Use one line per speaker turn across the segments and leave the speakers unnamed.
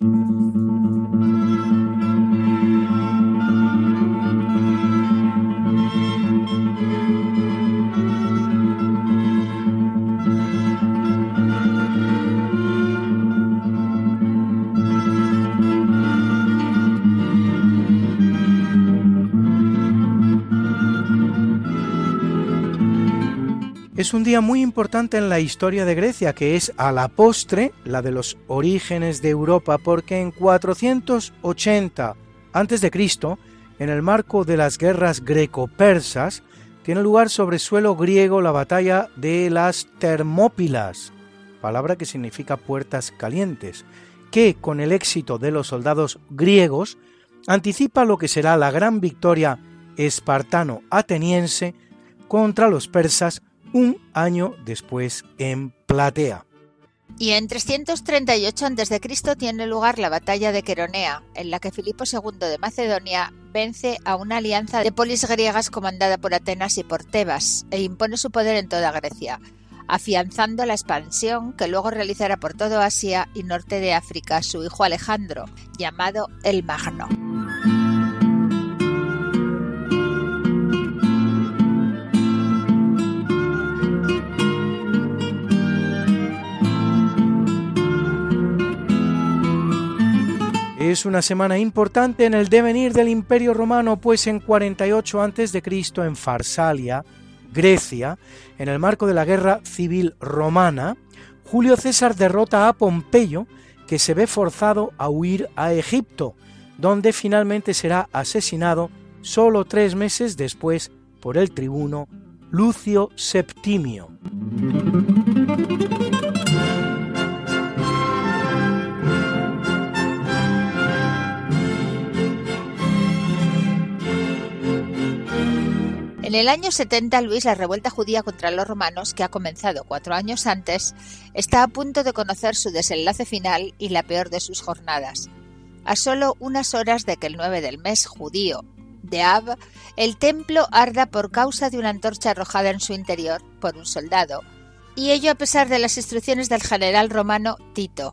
Thank you. Es un día muy importante en la historia de Grecia, que es a la postre la de los orígenes de Europa, porque en 480 a.C., en el marco de las guerras greco-persas, tiene lugar sobre suelo griego la batalla de las Termópilas, palabra que significa puertas calientes, que con el éxito de los soldados griegos anticipa lo que será la gran victoria espartano-ateniense contra los persas un año después en Platea.
Y en 338 a.C. tiene lugar la batalla de Queronea, en la que Filipo II de Macedonia vence a una alianza de polis griegas comandada por Atenas y por Tebas e impone su poder en toda Grecia, afianzando la expansión que luego realizará por todo Asia y norte de África su hijo Alejandro, llamado el Magno.
Es una semana importante en el devenir del Imperio Romano, pues en 48 a.C. en Farsalia, Grecia, en el marco de la Guerra Civil Romana, Julio César derrota a Pompeyo, que se ve forzado a huir a Egipto, donde finalmente será asesinado solo tres meses después por el tribuno Lucio Septimio.
En el año 70, Luis, la revuelta judía contra los romanos, que ha comenzado cuatro años antes, está a punto de conocer su desenlace final y la peor de sus jornadas. A solo unas horas de que el 9 del mes judío de Ab, el templo arda por causa de una antorcha arrojada en su interior por un soldado, y ello a pesar de las instrucciones del general romano Tito,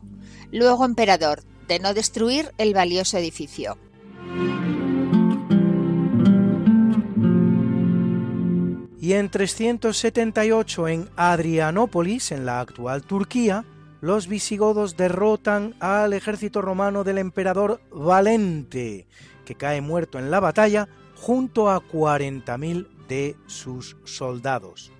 luego emperador, de no destruir el valioso edificio.
Y en 378 en Adrianópolis, en la actual Turquía, los visigodos derrotan al ejército romano del emperador Valente, que cae muerto en la batalla junto a 40.000 de sus soldados.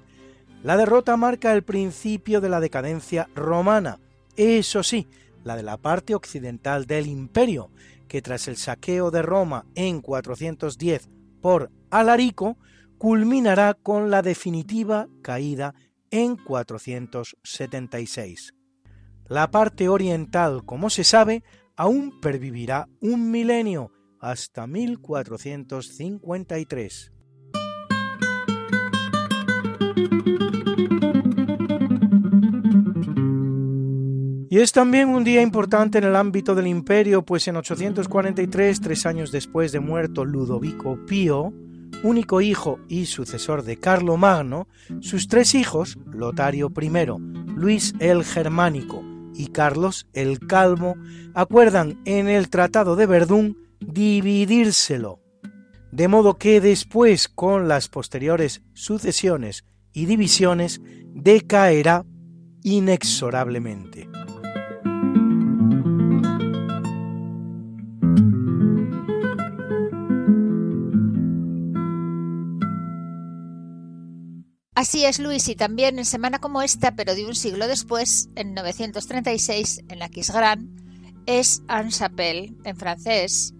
La derrota marca el principio de la decadencia romana, eso sí, la de la parte occidental del imperio, que tras el saqueo de Roma en 410 por Alarico, culminará con la definitiva caída en 476. La parte oriental, como se sabe, aún pervivirá un milenio, hasta 1453. Y es también un día importante en el ámbito del imperio, pues en 843, tres años después de muerto Ludovico Pío, único hijo y sucesor de Carlo Magno, sus tres hijos, Lotario I, Luis el Germánico y Carlos el Calmo, acuerdan en el Tratado de Verdún dividírselo, de modo que después, con las posteriores sucesiones y divisiones, decaerá inexorablemente.
Así es, Luis, y también en semana como esta, pero de un siglo después, en 936, en la Quisgrán, es Anne-Chapelle, en francés,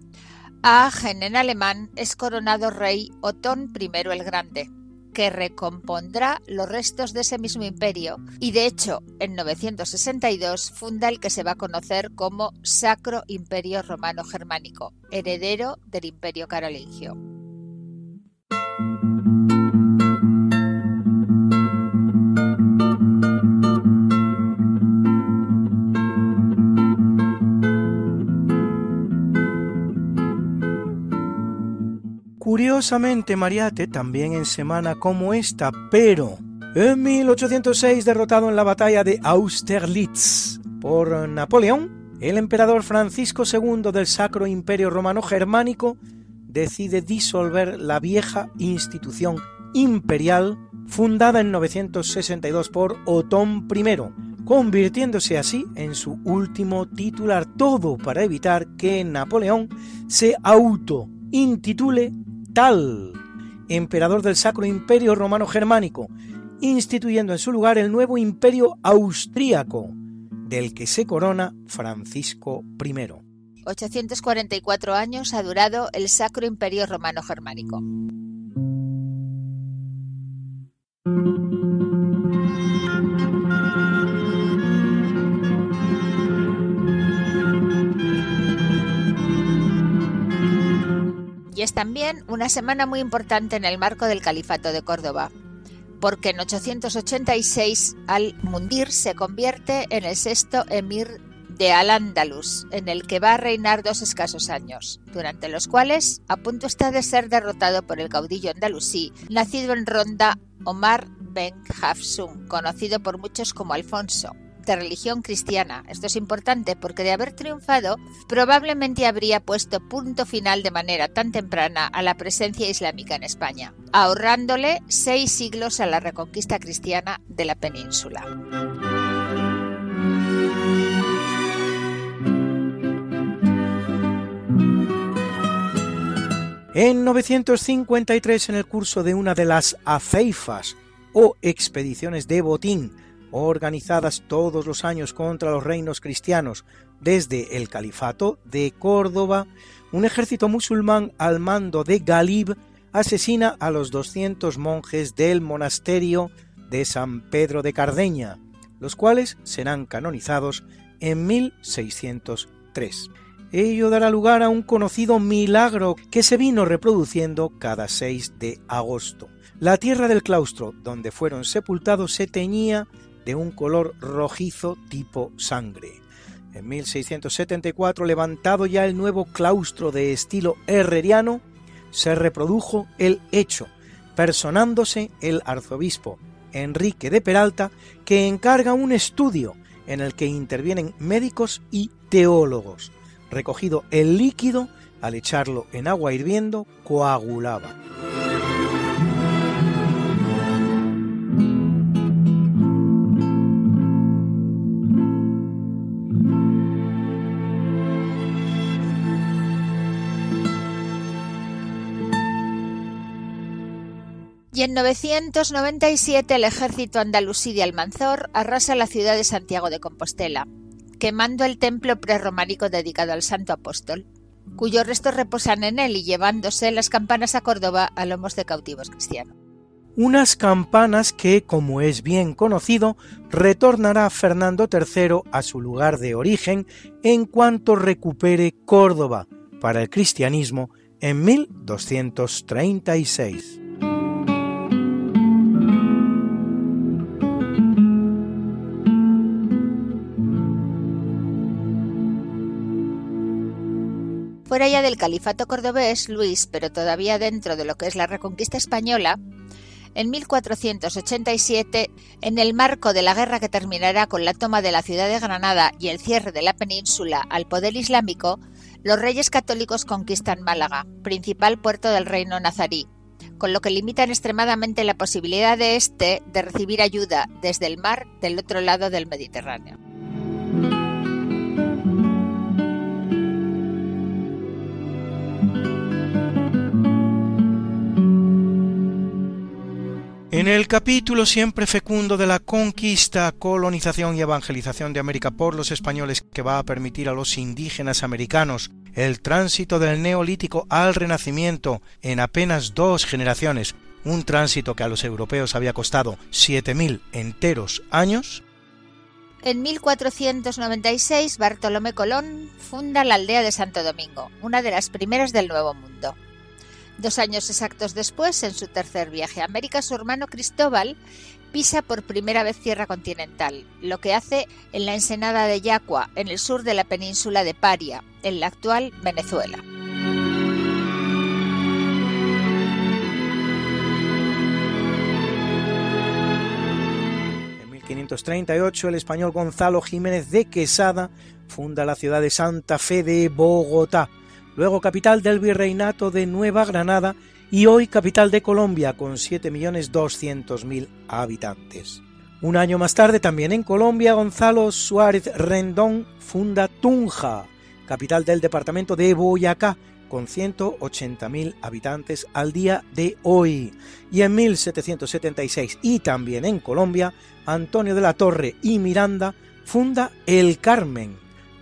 Aachen, en alemán, es coronado rey Otón I el Grande, que recompondrá los restos de ese mismo imperio y de hecho en 962 funda el que se va a conocer como Sacro Imperio Romano Germánico, heredero del Imperio Carolingio.
Curiosamente, Mariate, también en semana como esta, pero en 1806, derrotado en la batalla de Austerlitz por Napoleón, el emperador Francisco II del Sacro Imperio Romano Germánico decide disolver la vieja institución imperial fundada en 962 por Otón I, convirtiéndose así en su último titular, todo para evitar que Napoleón se auto-intitule tal, emperador del Sacro Imperio Romano Germánico, instituyendo en su lugar el nuevo imperio austríaco, del que se corona Francisco I.
844 años ha durado el Sacro Imperio Romano Germánico. También una semana muy importante en el marco del Califato de Córdoba, porque en 886 Al-Mundir se convierte en el sexto emir de Al-Ándalus, en el que va a reinar dos escasos años, durante los cuales a punto está de ser derrotado por el caudillo andalusí, nacido en Ronda, Omar Ben Hafsun, conocido por muchos como Alfonso, de religión cristiana. Esto es importante porque de haber triunfado probablemente habría puesto punto final de manera tan temprana a la presencia islámica en España, ahorrándole seis siglos a la reconquista cristiana de la península.
En 953, en el curso de una de las aceifas o expediciones de botín organizadas todos los años contra los reinos cristianos desde el califato de Córdoba, un ejército musulmán al mando de Galib asesina a los 200 monjes del monasterio de San Pedro de Cardeña, los cuales serán canonizados en 1603. Ello dará lugar a un conocido milagro que se vino reproduciendo cada 6 de agosto. La tierra del claustro donde fueron sepultados se teñía de un color rojizo tipo sangre. En 1674, levantado ya el nuevo claustro de estilo herreriano, se reprodujo el hecho, personándose el arzobispo Enrique de Peralta, que encarga un estudio en el que intervienen médicos y teólogos. Recogido el líquido, al echarlo en agua hirviendo, coagulaba.
En 997 el ejército andalusí de Almanzor arrasa la ciudad de Santiago de Compostela, quemando el templo prerrománico dedicado al Santo Apóstol, cuyos restos reposan en él y llevándose las campanas a Córdoba a lomos de cautivos cristianos.
Unas campanas que, como es bien conocido, retornará Fernando III a su lugar de origen en cuanto recupere Córdoba para el cristianismo en 1236.
Fuera ya del califato cordobés, Luis, pero todavía dentro de lo que es la reconquista española, en 1487, en el marco de la guerra que terminará con la toma de la ciudad de Granada y el cierre de la península al poder islámico, los reyes católicos conquistan Málaga, principal puerto del reino nazarí, con lo que limitan extremadamente la posibilidad de éste de recibir ayuda desde el mar del otro lado del Mediterráneo.
En el capítulo siempre fecundo de la conquista, colonización y evangelización de América por los españoles que va a permitir a los indígenas americanos el tránsito del neolítico al renacimiento en apenas dos generaciones, un tránsito que a los europeos había costado 7.000 enteros años,
en 1496 Bartolomé Colón funda la aldea de Santo Domingo, una de las primeras del Nuevo Mundo. Dos años exactos después, en su tercer viaje a América, su hermano Cristóbal pisa por primera vez tierra continental, lo que hace en la ensenada de Yacua, en el sur de la península de Paria, en la actual Venezuela.
En 1538 el español Gonzalo Jiménez de Quesada funda la ciudad de Santa Fe de Bogotá, luego capital del virreinato de Nueva Granada y hoy capital de Colombia con 7.200.000 habitantes. Un año más tarde, también en Colombia, Gonzalo Suárez Rendón funda Tunja, capital del departamento de Boyacá, con 180.000 habitantes al día de hoy. Y en 1776, y también en Colombia, Antonio de la Torre y Miranda funda El Carmen,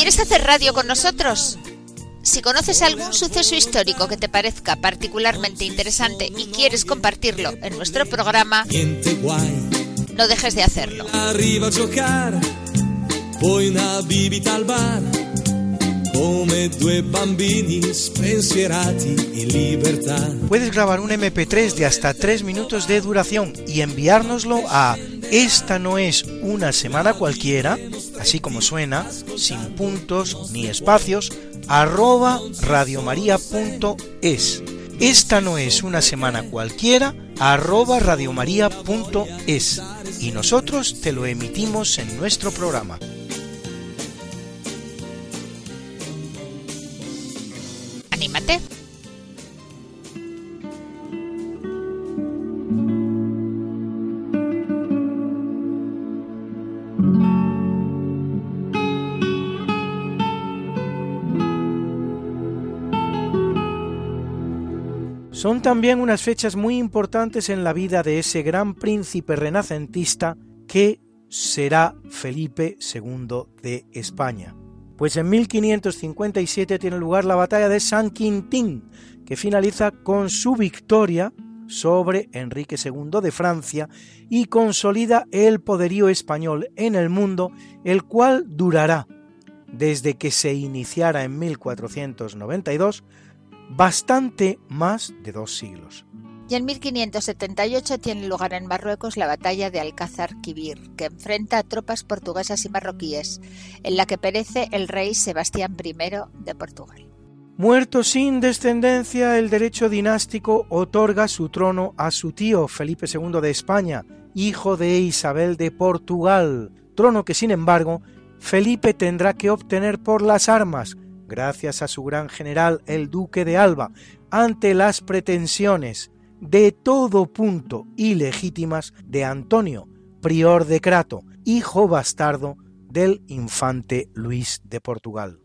¿Quieres hacer radio con nosotros? Si conoces algún suceso histórico que te parezca particularmente interesante y quieres compartirlo en nuestro programa, no dejes de hacerlo.
Puedes grabar un MP3 de hasta 3 minutos de duración y enviárnoslo a esta no es una semana cualquiera, así como suena, sin puntos ni espacios, arroba radiomaria.es. Esta no es una semana cualquiera, arroba radiomaria.es. Y nosotros te lo emitimos en nuestro programa. Son también unas fechas muy importantes en la vida de ese gran príncipe renacentista que será Felipe II de España. Pues en 1557 tiene lugar la batalla de San Quintín, que finaliza con su victoria sobre Enrique II de Francia y consolida el poderío español en el mundo, el cual durará desde que se iniciara en 1492 bastante más de dos siglos.
Y en 1578 tiene lugar en Marruecos la batalla de Alcázar Quibir, que enfrenta a tropas portuguesas y marroquíes, en la que perece el rey Sebastián I de Portugal.
Muerto sin descendencia, el derecho dinástico otorga su trono a su tío Felipe II de España, hijo de Isabel de Portugal, trono que sin embargo Felipe tendrá que obtener por las armas, gracias a su gran general el duque de Alba, ante las pretensiones de todo punto ilegítimas de Antonio, prior de Crato, hijo bastardo del infante Luis de Portugal.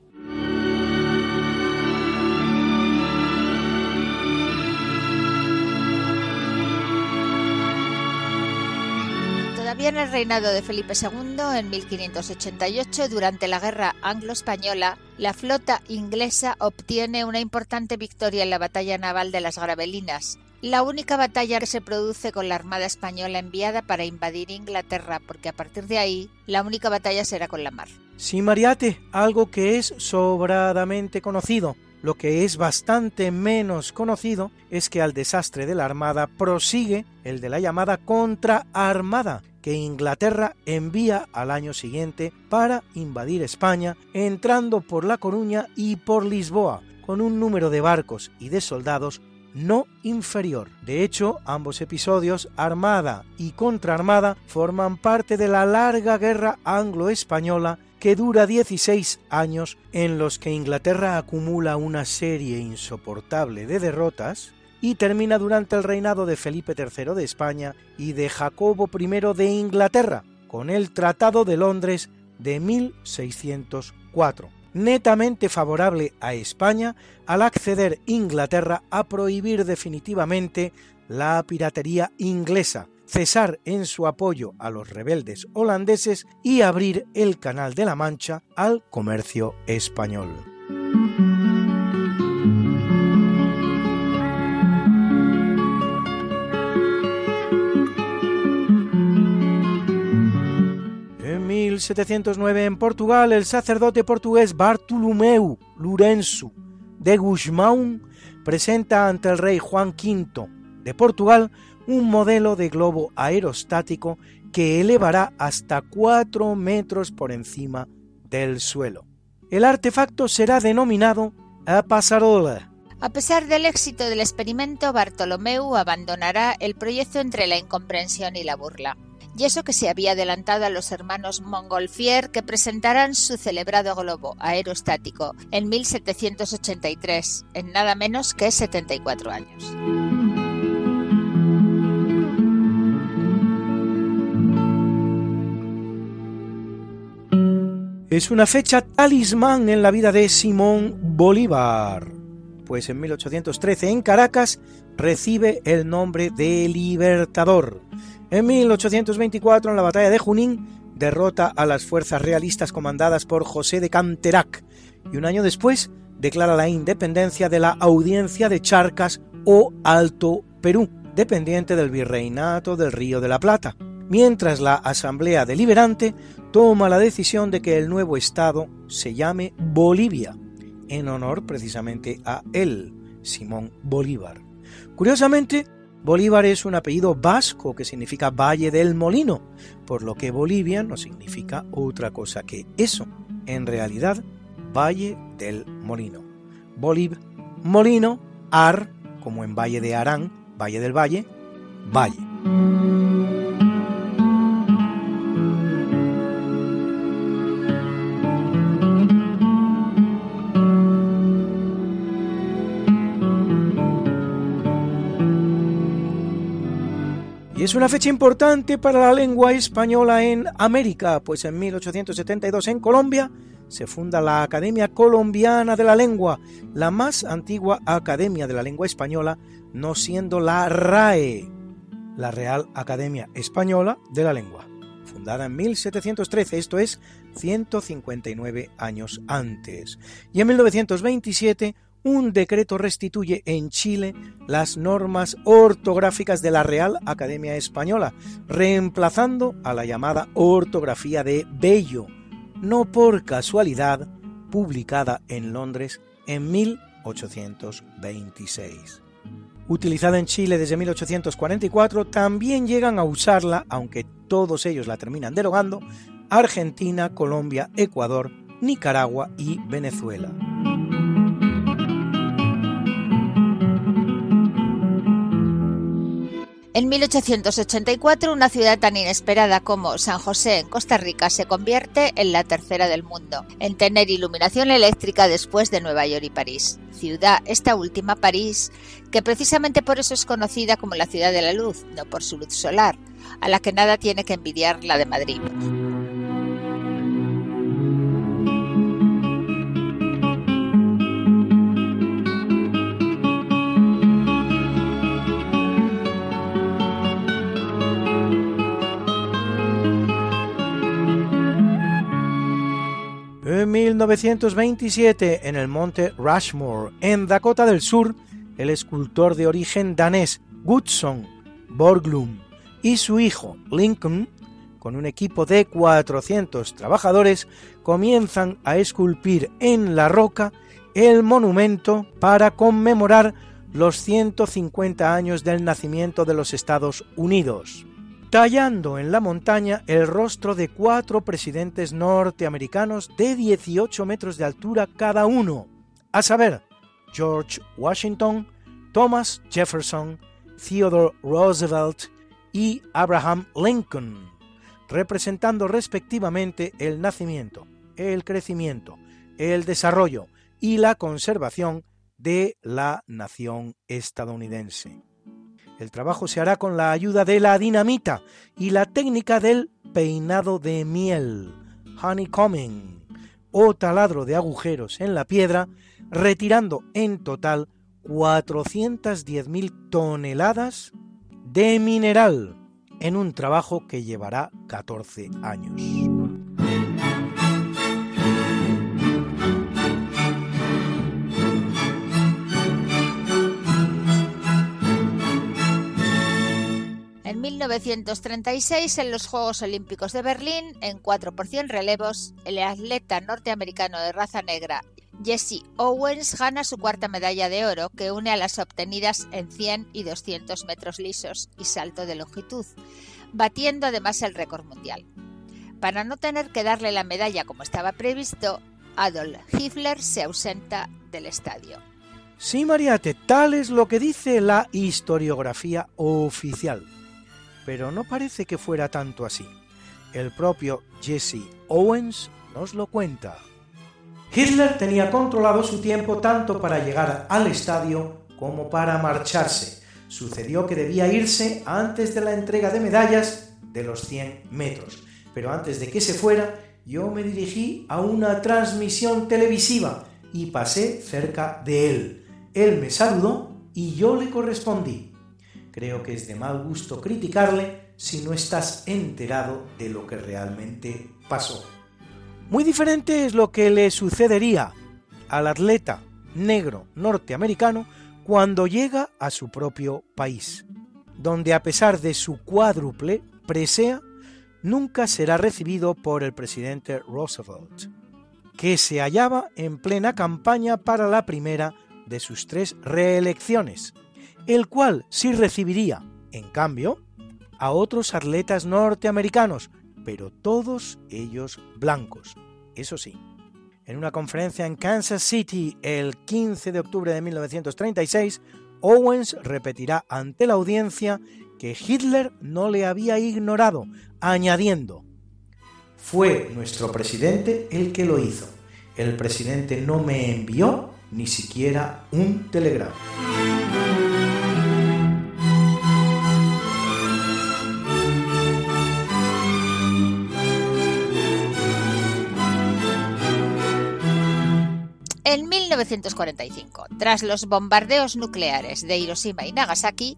En el reinado de Felipe II, en 1588, durante la Guerra Anglo-Española, la flota inglesa obtiene una importante victoria en la batalla naval de las Gravelinas, la única batalla que se produce con la Armada Española enviada para invadir Inglaterra, porque a partir de ahí la única batalla será con la mar.
Sí, Mariate, algo que es sobradamente conocido. Lo que es bastante menos conocido es que al desastre de la Armada prosigue el de la llamada contraarmada, que Inglaterra envía al año siguiente para invadir España, entrando por La Coruña y por Lisboa, con un número de barcos y de soldados no inferior. De hecho, ambos episodios, Armada y Contraarmada, forman parte de la larga guerra anglo-española que dura 16 años en los que Inglaterra acumula una serie insoportable de derrotas y termina durante el reinado de Felipe III de España y de Jacobo I de Inglaterra, con el Tratado de Londres de 1604, netamente favorable a España al acceder Inglaterra a prohibir definitivamente la piratería inglesa, cesar en su apoyo a los rebeldes holandeses y abrir el Canal de la Mancha al comercio español. 1709 en Portugal, el sacerdote portugués Bartolomeu Lourenço de Guzmão presenta ante el rey Juan V de Portugal un modelo de globo aerostático que elevará hasta 4 metros por encima del suelo. El artefacto será denominado a Pasarola.
A pesar del éxito del experimento, Bartolomeu abandonará el proyecto entre la incomprensión y la burla. Y eso que se había adelantado a los hermanos Montgolfier que presentarán su celebrado globo aerostático en 1783, en nada menos que 74 años.
Es una fecha talismán en la vida de Simón Bolívar, pues en 1813 en Caracas recibe el nombre de Libertador. En 1824 en la batalla de Junín derrota a las fuerzas realistas comandadas por José de Canterac y un año después declara la independencia de la Audiencia de Charcas o Alto Perú, dependiente del Virreinato del Río de la Plata mientras la Asamblea Deliberante toma la decisión de que el nuevo Estado se llame Bolivia, en honor precisamente a él, Simón Bolívar. Curiosamente, Bolívar es un apellido vasco que significa Valle del Molino, por lo que Bolivia no significa otra cosa que eso, en realidad, Valle del Molino. Bolívar, Molino, Ar, como en Valle de Arán, Valle del Valle, Valle. Es una fecha importante para la lengua española en América, pues en 1872 en Colombia se funda la Academia Colombiana de la Lengua, la más antigua academia de la lengua española, no siendo la RAE, la Real Academia Española de la Lengua, fundada en 1713, esto es 159 años antes. Y en 1927 un decreto restituye en Chile las normas ortográficas de la Real Academia Española, reemplazando a la llamada ortografía de Bello, no por casualidad, publicada en Londres en 1826. Utilizada en Chile desde 1844, también llegan a usarla, aunque todos ellos la terminan derogando, Argentina, Colombia, Ecuador, Nicaragua y Venezuela.
En 1884, una ciudad tan inesperada como San José en Costa Rica se convierte en la tercera del mundo, en tener iluminación eléctrica después de Nueva York y París. Ciudad, esta última París, que precisamente por eso es conocida como la ciudad de la luz, no por su luz solar, a la que nada tiene que envidiar la de Madrid.
1927, en el monte Rushmore, en Dakota del Sur, el escultor de origen danés Gudson Borglum y su hijo Lincoln, con un equipo de 400 trabajadores, comienzan a esculpir en la roca el monumento para conmemorar los 150 años del nacimiento de los Estados Unidos, tallando en la montaña el rostro de cuatro presidentes norteamericanos de 18 metros de altura cada uno, a saber, George Washington, Thomas Jefferson, Theodore Roosevelt y Abraham Lincoln, representando respectivamente el nacimiento, el crecimiento, el desarrollo y la conservación de la nación estadounidense. El trabajo se hará con la ayuda de la dinamita y la técnica del peinado de miel, honeycombing, o taladro de agujeros en la piedra, retirando en total 410.000 toneladas de mineral en un trabajo que llevará 14 años.
En 1936, en los Juegos Olímpicos de Berlín, en 4 relevos, el atleta norteamericano de raza negra Jesse Owens gana su cuarta medalla de oro, que une a las obtenidas en 100 y 200 metros lisos y salto de longitud, batiendo además el récord mundial. Para no tener que darle la medalla como estaba previsto, Adolf Hitler se ausenta del estadio.
Sí, Mariate, tal es lo que dice la historiografía oficial. Pero no parece que fuera tanto así. El propio Jesse Owens nos lo cuenta. Hitler tenía controlado su tiempo tanto para llegar al estadio como para marcharse. Sucedió que debía irse antes de la entrega de medallas de los 100 metros. Pero antes de que se fuera, yo me dirigí a una transmisión televisiva y pasé cerca de él. Él me saludó y yo le correspondí. Creo que es de mal gusto criticarle si no estás enterado de lo que realmente pasó. Muy diferente es lo que le sucedería al atleta negro norteamericano cuando llega a su propio país, donde a pesar de su cuádruple presea, nunca será recibido por el presidente Roosevelt, que se hallaba en plena campaña para la primera de sus tres reelecciones, el cual sí recibiría, en cambio, a otros atletas norteamericanos pero todos ellos blancos, eso sí. En una conferencia en Kansas City el 15 de octubre de 1936, Owens repetirá ante la audiencia que Hitler no le había ignorado, añadiendo, fue nuestro presidente el que lo hizo. El presidente no me envió ni siquiera un telegrama.
1945, tras los bombardeos nucleares de Hiroshima y Nagasaki,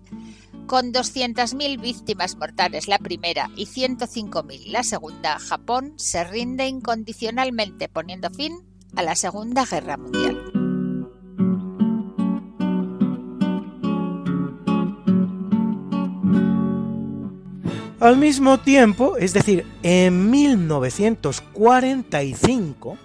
con 200.000 víctimas mortales la primera y 105.000 la segunda, Japón se rinde incondicionalmente poniendo fin a la Segunda Guerra Mundial.
Al mismo tiempo, es decir, en 1945,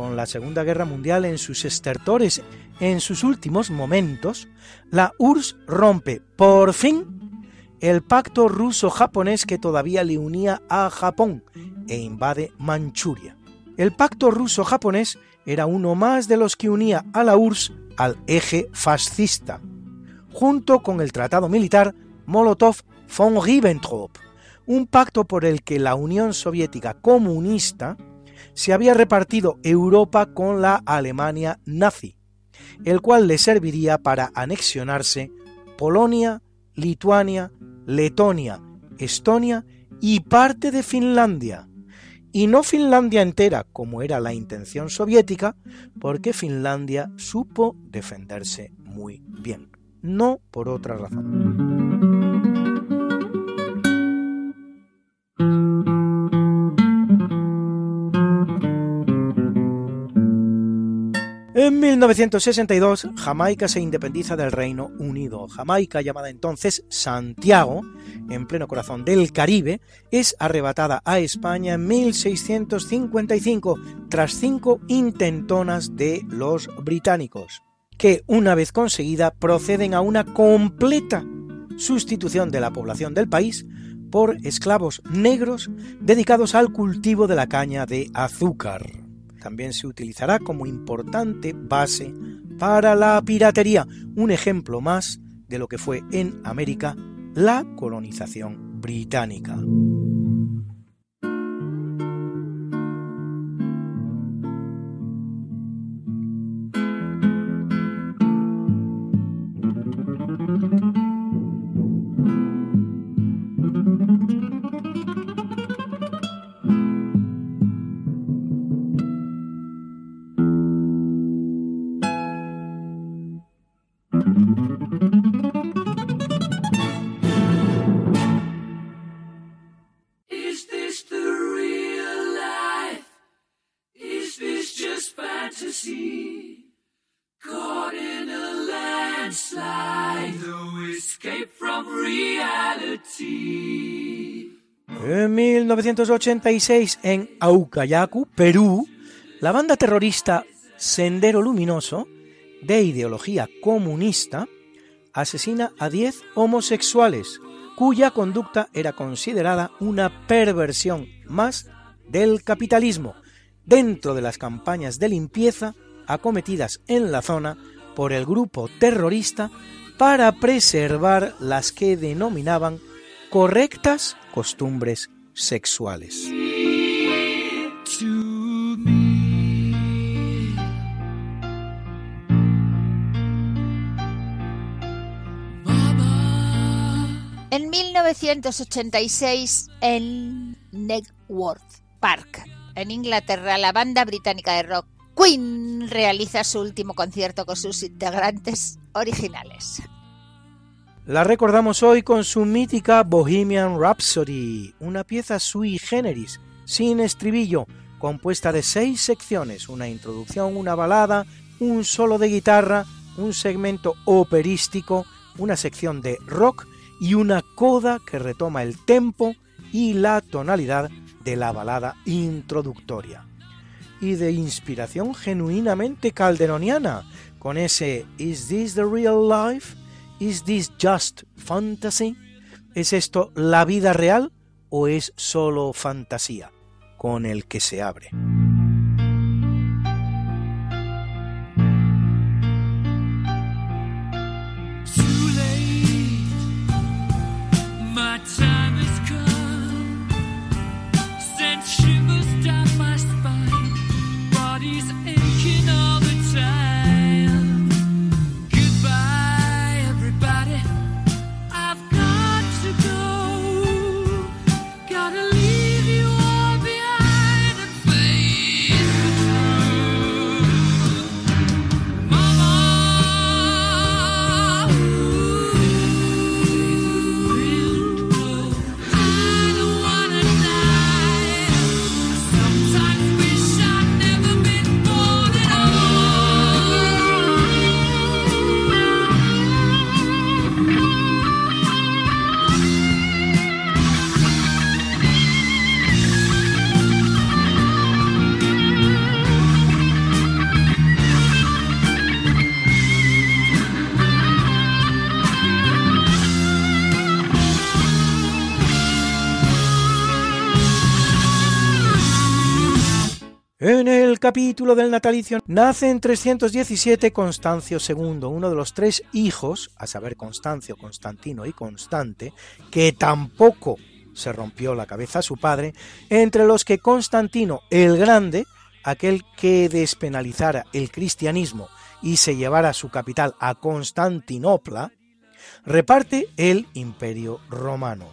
con la Segunda Guerra Mundial en sus estertores en sus últimos momentos, la URSS rompe por fin el pacto ruso-japonés que todavía le unía a Japón e invade Manchuria. El pacto ruso-japonés era uno más de los que unía a la URSS al eje fascista, junto con el tratado militar Molotov-von Ribbentrop, un pacto por el que la Unión Soviética comunista se había repartido Europa con la Alemania nazi, el cual le serviría para anexionarse Polonia, Lituania, Letonia, Estonia y parte de Finlandia, y no Finlandia entera, como era la intención soviética, porque Finlandia supo defenderse muy bien, no por otra razón. En 1962, Jamaica se independiza del Reino Unido. Jamaica, llamada entonces Santiago, en pleno corazón del Caribe, es arrebatada a España en 1655 tras cinco intentonas de los británicos, que una vez conseguida proceden a una completa sustitución de la población del país por esclavos negros dedicados al cultivo de la caña de azúcar. También se utilizará como importante base para la piratería, un ejemplo más de lo que fue en América la colonización británica. 1986 en Aucayacu, Perú, la banda terrorista Sendero Luminoso, de ideología comunista, asesina a 10 homosexuales, cuya conducta era considerada una perversión más del capitalismo, dentro de las campañas de limpieza acometidas en la zona por el grupo terrorista para preservar las que denominaban correctas costumbres sexuales.
En 1986, en Networth Park, en Inglaterra, la banda británica de rock Queen realiza su último concierto con sus integrantes originales.
La recordamos hoy con su mítica Bohemian Rhapsody, una pieza sui generis, sin estribillo, compuesta de seis secciones, una introducción, una balada, un solo de guitarra, un segmento operístico, una sección de rock y una coda que retoma el tempo y la tonalidad de la balada introductoria. Y de inspiración genuinamente calderoniana, con ese Is This the Real Life? ¿Is this just fantasy? ¿Es esto la vida real o es solo fantasía con el que se abre? Capítulo del natalicio nace en 317 Constancio II, uno de los tres hijos, a saber Constancio, Constantino y Constante, que tampoco se rompió la cabeza a su padre, entre los que Constantino el Grande, aquel que despenalizara el cristianismo y se llevara su capital a Constantinopla, reparte el imperio romano.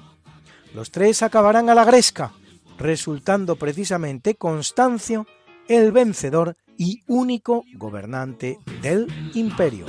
Los tres acabarán a la gresca, resultando precisamente Constancio el vencedor y único gobernante del imperio.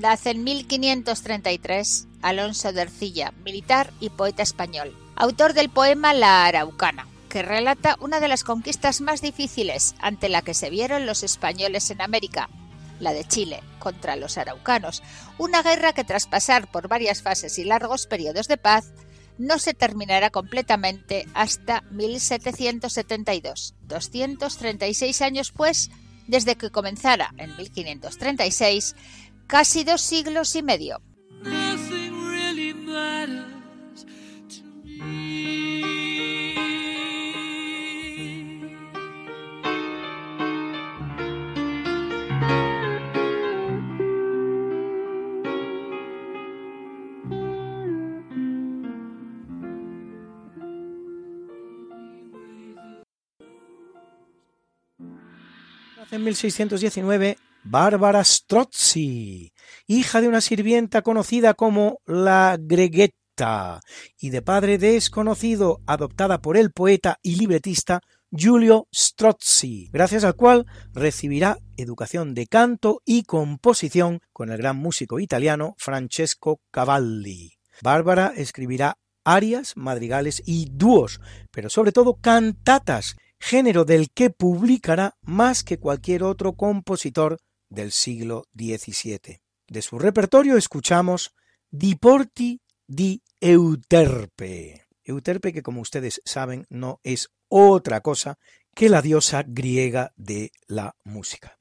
Nace en 1533 Alonso de Ercilla, militar y poeta español, autor del poema La Araucana, que relata una de las conquistas más difíciles ante la que se vieron los españoles en América, la de Chile, contra los araucanos, una guerra que tras pasar por varias fases y largos periodos de paz, no se terminará completamente hasta 1772, 236 años pues desde que comenzara en 1536, casi dos siglos y medio.
1619 Bárbara Strozzi, hija de una sirvienta conocida como la Greguetta y de padre desconocido, adoptada por el poeta y libretista Giulio Strozzi, gracias al cual recibirá educación de canto y composición con el gran músico italiano Francesco Cavalli. Bárbara escribirá arias, madrigales y dúos, pero sobre todo cantatas género del que publicará más que cualquier otro compositor del siglo XVII. De su repertorio escuchamos Diporti di Euterpe. Euterpe que como ustedes saben no es otra cosa que la diosa griega de la música.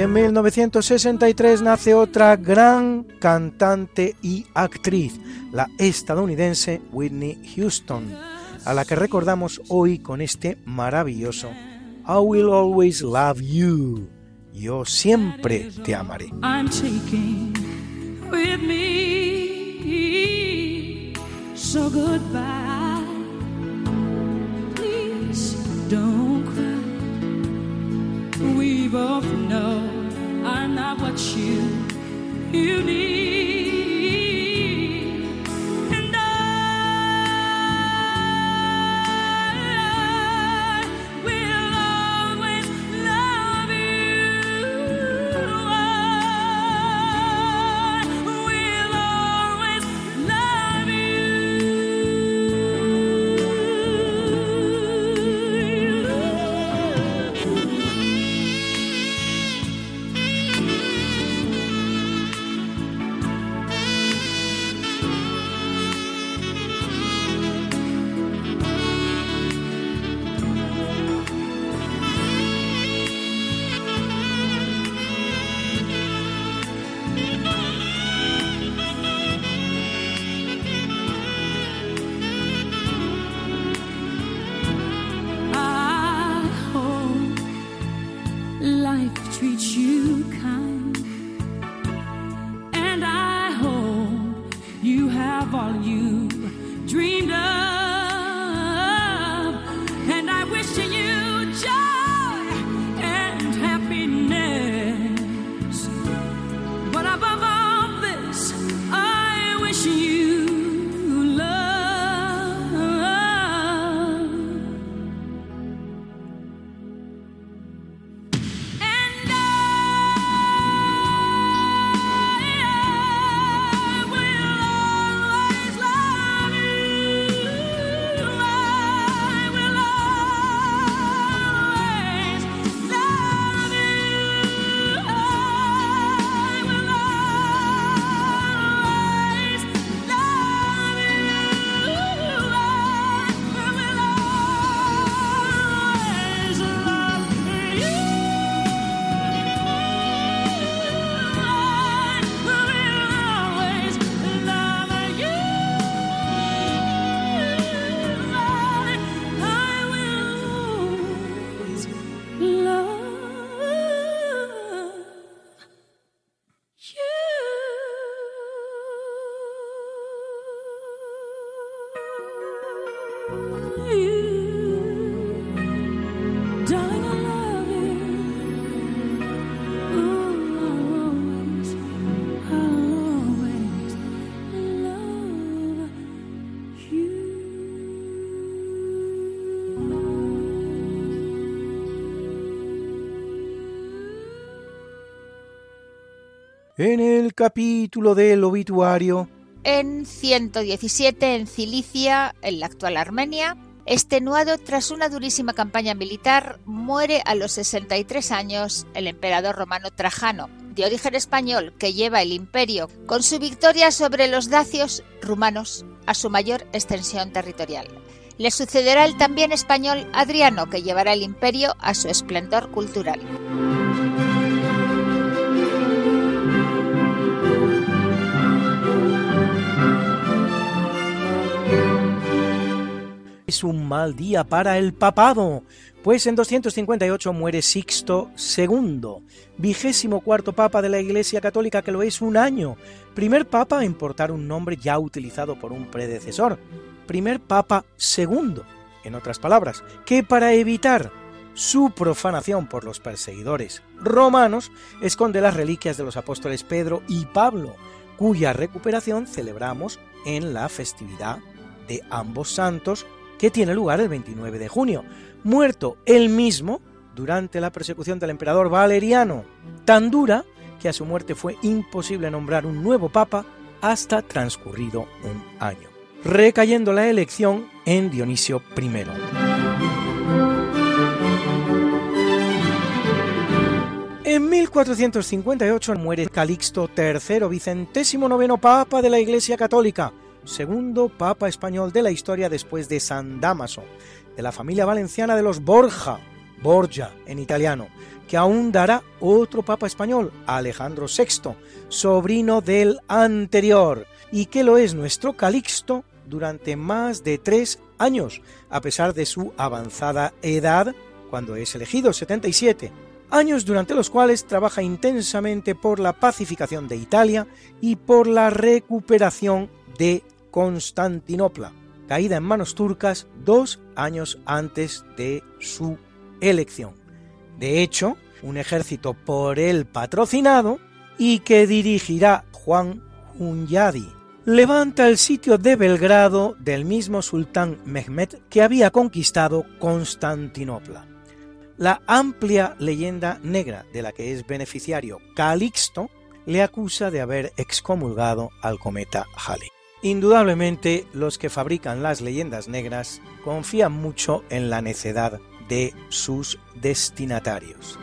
En 1963 nace otra gran cantante y actriz, la estadounidense Whitney Houston, a la que recordamos hoy con este maravilloso I Will Always Love You. Yo siempre te amaré. So goodbye. Please don't cry. We both know I'm not what you you need.
En el capítulo del obituario.
En 117, en Cilicia, en la actual Armenia, extenuado tras una durísima campaña militar, muere a los 63 años el emperador romano Trajano, de origen español, que lleva el imperio con su victoria sobre los dacios rumanos a su mayor extensión territorial. Le sucederá el también español Adriano, que llevará el imperio a su esplendor cultural.
Es un mal día para el papado, pues en 258 muere Sixto II, vigésimo cuarto papa de la Iglesia Católica que lo es un año, primer papa en portar un nombre ya utilizado por un predecesor, primer papa segundo, en otras palabras, que para evitar su profanación por los perseguidores romanos esconde las reliquias de los apóstoles Pedro y Pablo, cuya recuperación celebramos en la festividad de ambos santos que tiene lugar el 29 de junio, muerto él mismo durante la persecución del emperador Valeriano, tan dura que a su muerte fue imposible nombrar un nuevo papa hasta transcurrido un año, recayendo la elección en Dionisio I. En 1458 muere Calixto III, vicentésimo noveno papa de la Iglesia Católica, segundo papa español de la historia después de San Damaso, de la familia valenciana de los Borja, Borgia en italiano, que aún dará otro papa español, Alejandro VI, sobrino del anterior, y que lo es nuestro Calixto durante más de tres años, a pesar de su avanzada edad cuando es elegido, 77, años durante los cuales trabaja intensamente por la pacificación de Italia y por la recuperación de Constantinopla, caída en manos turcas dos años antes de su elección. De hecho, un ejército por él patrocinado y que dirigirá Juan Hunyadi, levanta el sitio de Belgrado del mismo sultán Mehmed que había conquistado Constantinopla. La amplia leyenda negra de la que es beneficiario Calixto le acusa de haber excomulgado al cometa Halley. Indudablemente los que fabrican las leyendas negras confían mucho en la necedad de sus destinatarios.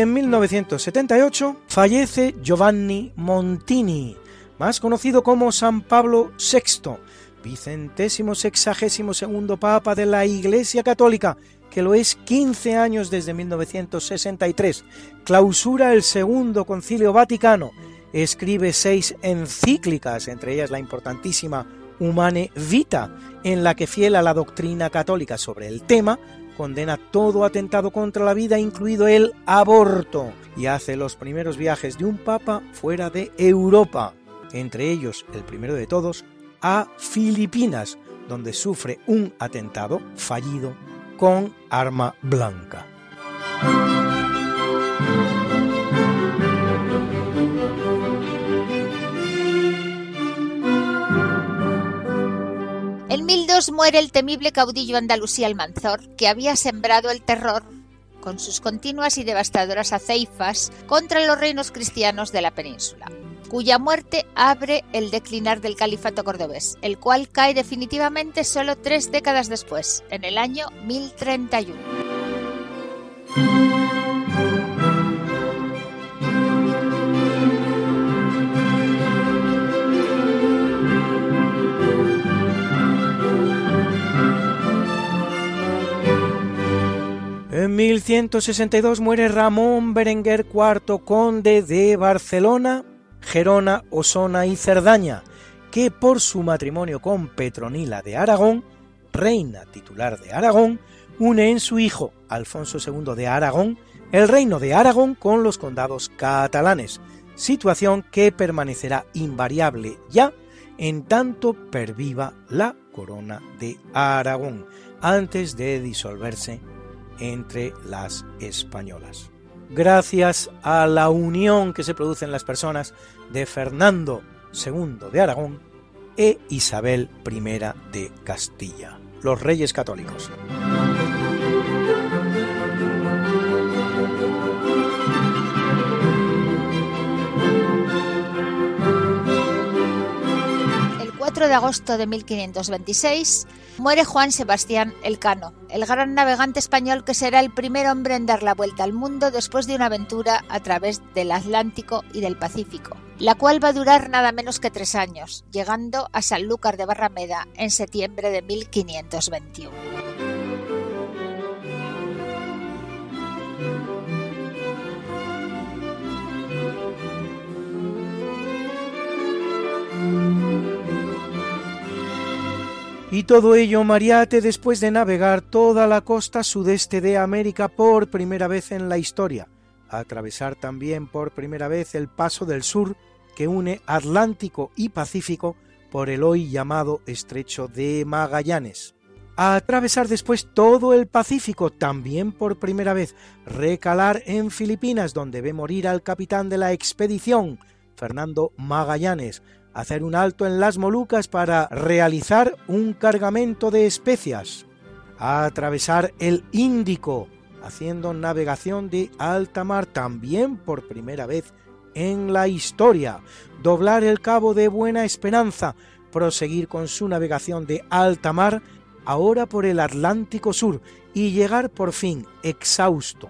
En 1978 fallece Giovanni Montini, más conocido como San Pablo VI, vicentésimo sexagésimo segundo papa de la Iglesia Católica, que lo es 15 años desde 1963, clausura el segundo concilio vaticano, escribe seis encíclicas, entre ellas la importantísima Humane Vita, en la que fiel a la doctrina católica sobre el tema, condena todo atentado contra la vida, incluido el aborto, y hace los primeros viajes de un papa fuera de Europa, entre ellos, el primero de todos, a Filipinas, donde sufre un atentado fallido con arma blanca.
En 1002 muere el temible caudillo andalusí Almanzor, que había sembrado el terror con sus continuas y devastadoras aceifas contra los reinos cristianos de la península, cuya muerte abre el declinar del califato cordobés, el cual cae definitivamente solo tres décadas después, en el año 1031.
1162 muere Ramón Berenguer IV, conde de Barcelona, Gerona, Osona y Cerdaña, que por su matrimonio con Petronila de Aragón, reina titular de Aragón, une en su hijo Alfonso II de Aragón el reino de Aragón con los condados catalanes, situación que permanecerá invariable ya en tanto perviva la corona de Aragón, antes de disolverse entre las españolas. Gracias a la unión que se produce en las personas de Fernando II de Aragón e Isabel I de Castilla, los reyes católicos.
De agosto de 1526 muere Juan Sebastián Elcano, el gran navegante español que será el primer hombre en dar la vuelta al mundo después de una aventura a través del Atlántico y del Pacífico, la cual va a durar nada menos que tres años, llegando a Sanlúcar de Barrameda en septiembre de 1521.
Y todo ello Mariate después de navegar toda la costa sudeste de América por primera vez en la historia, atravesar también por primera vez el paso del sur que une Atlántico y Pacífico por el hoy llamado Estrecho de Magallanes. Atravesar después todo el Pacífico, también por primera vez, recalar en Filipinas, donde ve morir al capitán de la expedición, Fernando Magallanes, hacer un alto en las Molucas para realizar un cargamento de especias, atravesar el Índico, haciendo navegación de alta mar también por primera vez en la historia, doblar el cabo de Buena Esperanza, proseguir con su navegación de alta mar, ahora por el Atlántico Sur, y llegar por fin exhausto,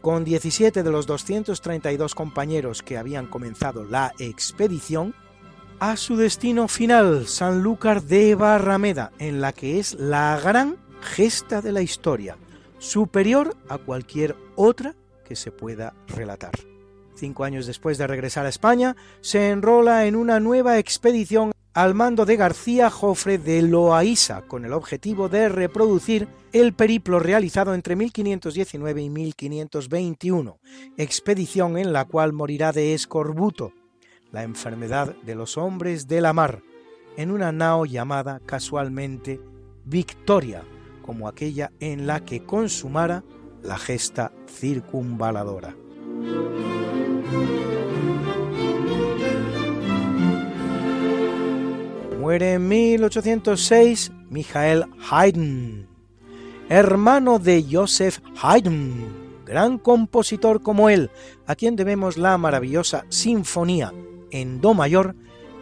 con 17 de los 232 compañeros que habían comenzado la expedición, a su destino final, Sanlúcar de Barrameda, en la que es la gran gesta de la historia, superior a cualquier otra que se pueda relatar. Cinco años después de regresar a España, se enrola en una nueva expedición al mando de García Jofre de Loaísa, con el objetivo de reproducir el periplo realizado entre 1519 y 1521, expedición en la cual morirá de escorbuto, la enfermedad de los hombres de la mar, en una nao llamada casualmente Victoria, como aquella en la que consumara la gesta circunvaladora. Muere en 1806 Michael Haydn, hermano de Joseph Haydn, gran compositor como él, a quien debemos la maravillosa Sinfonía en Do mayor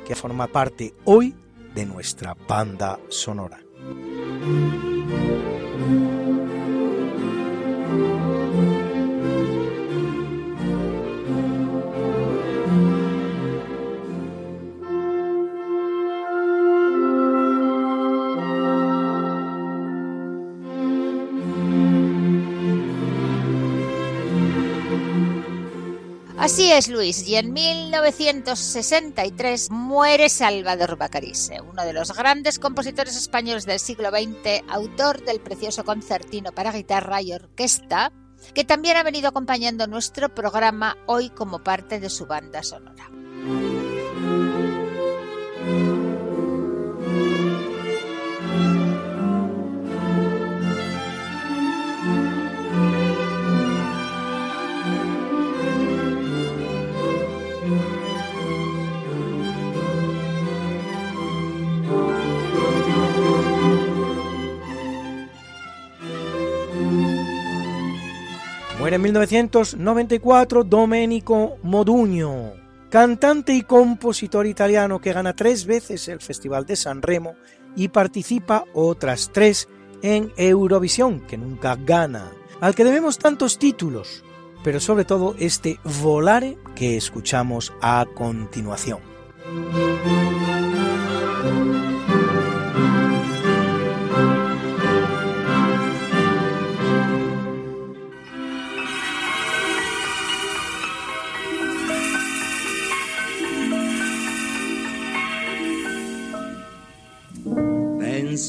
que forma parte hoy de nuestra banda sonora.
Así es, Luis, y en 1963 muere Salvador Bacarise, uno de los grandes compositores españoles del siglo XX, autor del precioso concertino para guitarra y orquesta, que también ha venido acompañando nuestro programa hoy como parte de su banda sonora.
En 1994 Domenico Modugno, cantante y compositor italiano que gana tres veces el Festival de San Remo y participa otras tres en Eurovisión, que nunca gana, al que debemos tantos títulos, pero sobre todo este Volare que escuchamos a continuación.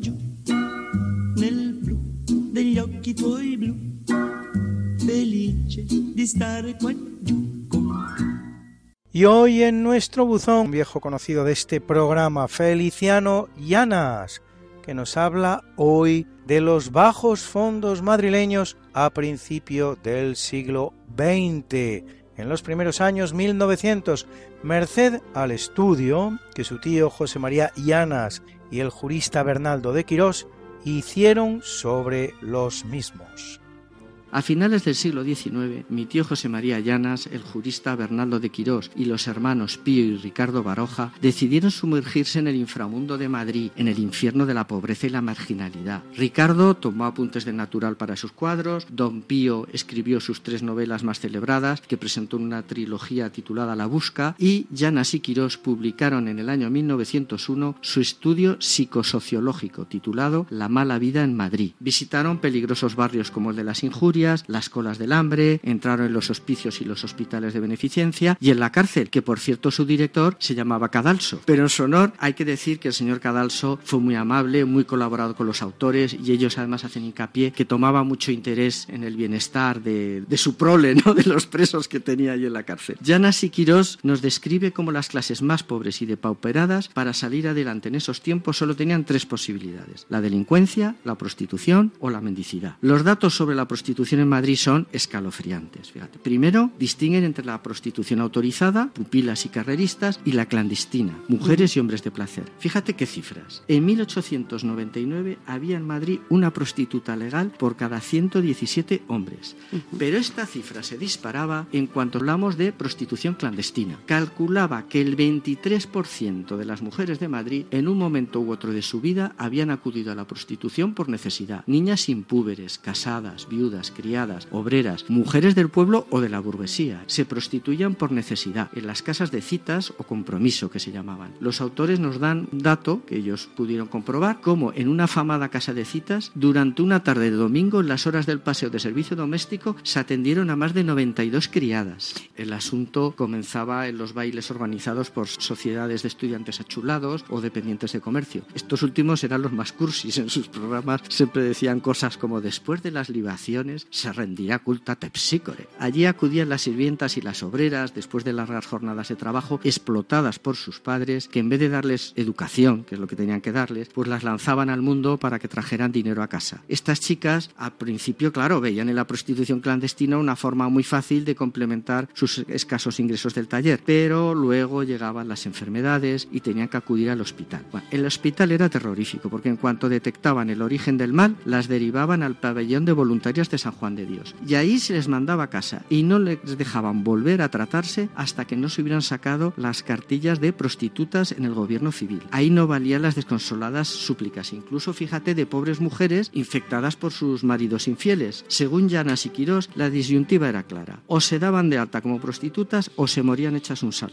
giù, nel degli occhi tuoi blu, felice stare
Y hoy en nuestro buzón, viejo conocido de este programa, Feliciano Llanas, que nos habla hoy de los bajos fondos madrileños a principio del siglo XX, en los primeros años 1900, merced al estudio que su tío José María Llanas y el jurista Bernaldo de Quirós hicieron sobre los mismos.
A finales del siglo XIX, mi tío José María Llanas, el jurista Bernardo de Quirós y los hermanos Pío y Ricardo Baroja decidieron sumergirse en el inframundo de Madrid, en el infierno de la pobreza y la marginalidad. Ricardo tomó apuntes de natural para sus cuadros, don Pío escribió sus tres novelas más celebradas, que presentó en una trilogía titulada La Busca, y Llanas y Quirós publicaron en el año 1901 su estudio psicosociológico titulado La mala vida en Madrid. Visitaron peligrosos barrios como el de las Injurias, las colas del hambre, entraron en los hospicios y los hospitales de beneficencia y en la cárcel, que por cierto su director se llamaba Cadalso. Pero en su honor hay que decir que el señor Cadalso fue muy amable, muy colaborado con los autores y ellos además hacen hincapié que tomaba mucho interés en el bienestar de, su prole, ¿no? de los presos que tenía allí en la cárcel. Llanas y nos describe cómo las clases más pobres y depauperadas para salir adelante en esos tiempos solo tenían tres posibilidades, la delincuencia, la prostitución o la mendicidad. Los datos sobre la prostitución en Madrid son escalofriantes. Fíjate. Primero, distinguen entre la prostitución autorizada, pupilas y carreristas, y la clandestina, mujeres y hombres de placer. Fíjate qué cifras. En 1899 había en Madrid una prostituta legal por cada 117 hombres. Pero esta cifra se disparaba en cuanto hablamos de prostitución clandestina. Calculaba que el 23% de las mujeres de Madrid en un momento u otro de su vida habían acudido a la prostitución por necesidad. Niñas impúberes, casadas, viudas, criadas, obreras, mujeres del pueblo o de la burguesía. Se prostituían por necesidad en las casas de citas o compromiso que se llamaban. Los autores nos dan un dato que ellos pudieron comprobar, como en una afamada casa de citas, durante una tarde de domingo, en las horas del paseo de servicio doméstico, se atendieron a más de 92 criadas. El asunto comenzaba en los bailes organizados por sociedades de estudiantes achulados o dependientes de comercio. Estos últimos eran los más cursis en sus programas, siempre decían cosas como después de las libaciones se rendirá culta Tepsícore. Allí acudían las sirvientas y las obreras después de largas jornadas de trabajo explotadas por sus padres que en vez de darles educación, que es lo que tenían que darles, pues las lanzaban al mundo para que trajeran dinero a casa. Estas chicas al principio, claro, veían en la prostitución clandestina una forma muy fácil de complementar sus escasos ingresos del taller, pero luego llegaban las enfermedades y tenían que acudir al hospital. el hospital era terrorífico porque en cuanto detectaban el origen del mal, las derivaban al pabellón de voluntarias de San Juan de Dios. Y ahí se les mandaba a casa y no les dejaban volver a tratarse hasta que no se hubieran sacado las cartillas de prostitutas en el gobierno civil. Ahí no valían las desconsoladas súplicas, incluso fíjate de pobres mujeres infectadas por sus maridos infieles. Según Llanas y Quirós, la disyuntiva era clara. O se daban de alta como prostitutas o se morían hechas un San.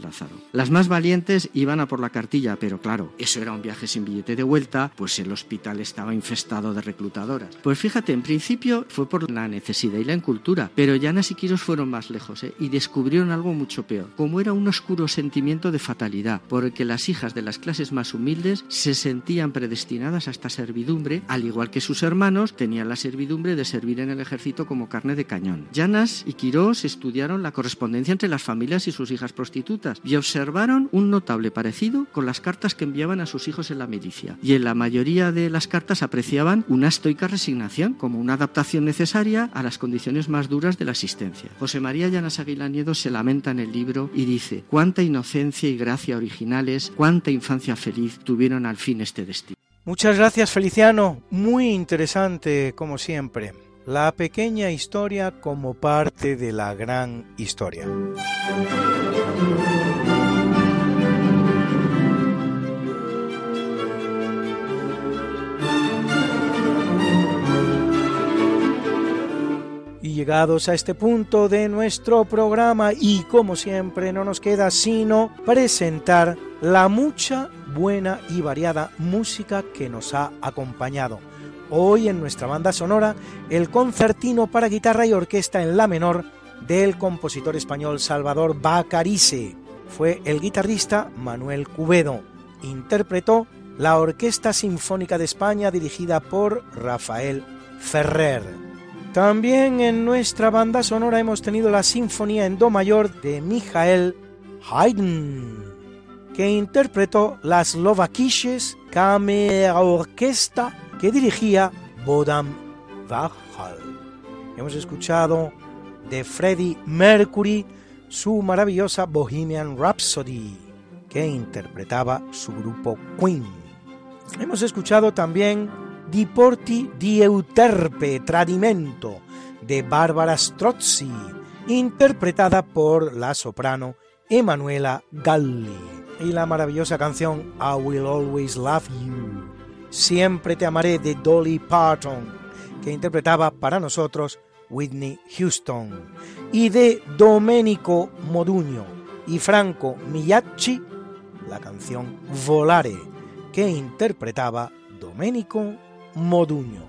Las más valientes iban a por la cartilla, pero claro, eso era un viaje sin billete de vuelta, pues el hospital estaba infestado de reclutadoras. Pues fíjate, en principio fue por la necesidad y la incultura, pero Llanas y Quirós fueron más lejos ¿eh? y descubrieron algo mucho peor, como era un oscuro sentimiento de fatalidad, porque las hijas de las clases más humildes se sentían predestinadas a esta servidumbre, al igual que sus hermanos tenían la servidumbre de servir en el ejército como carne de cañón. Llanas y Quirós estudiaron la correspondencia entre las familias y sus hijas prostitutas y observaron un notable parecido con las cartas que enviaban a sus hijos en la milicia. Y en la mayoría de las cartas apreciaban una estoica resignación como una adaptación necesaria a las condiciones más duras de la existencia. José María Llanas Aguilaniedo se lamenta en el libro y dice, cuánta inocencia y gracia originales, cuánta infancia feliz tuvieron al fin este destino.
Muchas gracias Feliciano, muy interesante como siempre. La pequeña historia como parte de la gran historia. Llegados a este punto de nuestro programa y como siempre no nos queda sino presentar la mucha buena y variada música que nos ha acompañado. Hoy en nuestra banda sonora, el concertino para guitarra y orquesta en la menor del compositor español Salvador Bacarice. Fue el guitarrista Manuel Cubedo. Interpretó la Orquesta Sinfónica de España dirigida por Rafael Ferrer. También en nuestra banda sonora hemos tenido la Sinfonía en Do mayor de Michael Haydn, que interpretó las Slovakisches Orquesta que dirigía Bodam Vachal. Hemos escuchado de Freddie Mercury su maravillosa Bohemian Rhapsody, que interpretaba su grupo Queen. Hemos escuchado también Di Porti di Euterpe Tradimento de Barbara Strozzi, interpretada por la soprano Emanuela Galli, y la maravillosa canción I Will Always Love You Siempre te amaré de Dolly Parton, que interpretaba para nosotros Whitney Houston, y de Domenico Modugno y Franco Migliacci, la canción Volare, que interpretaba Domenico Modugno.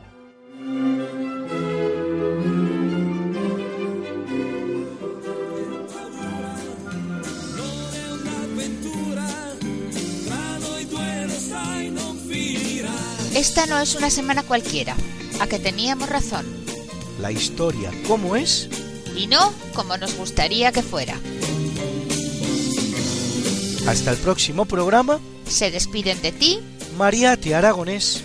Esta no es una semana cualquiera, a que teníamos razón.
La historia, ¿cómo es?
Y no como nos gustaría que fuera.
Hasta el próximo programa.
Se despiden de ti
Mariate Aragonés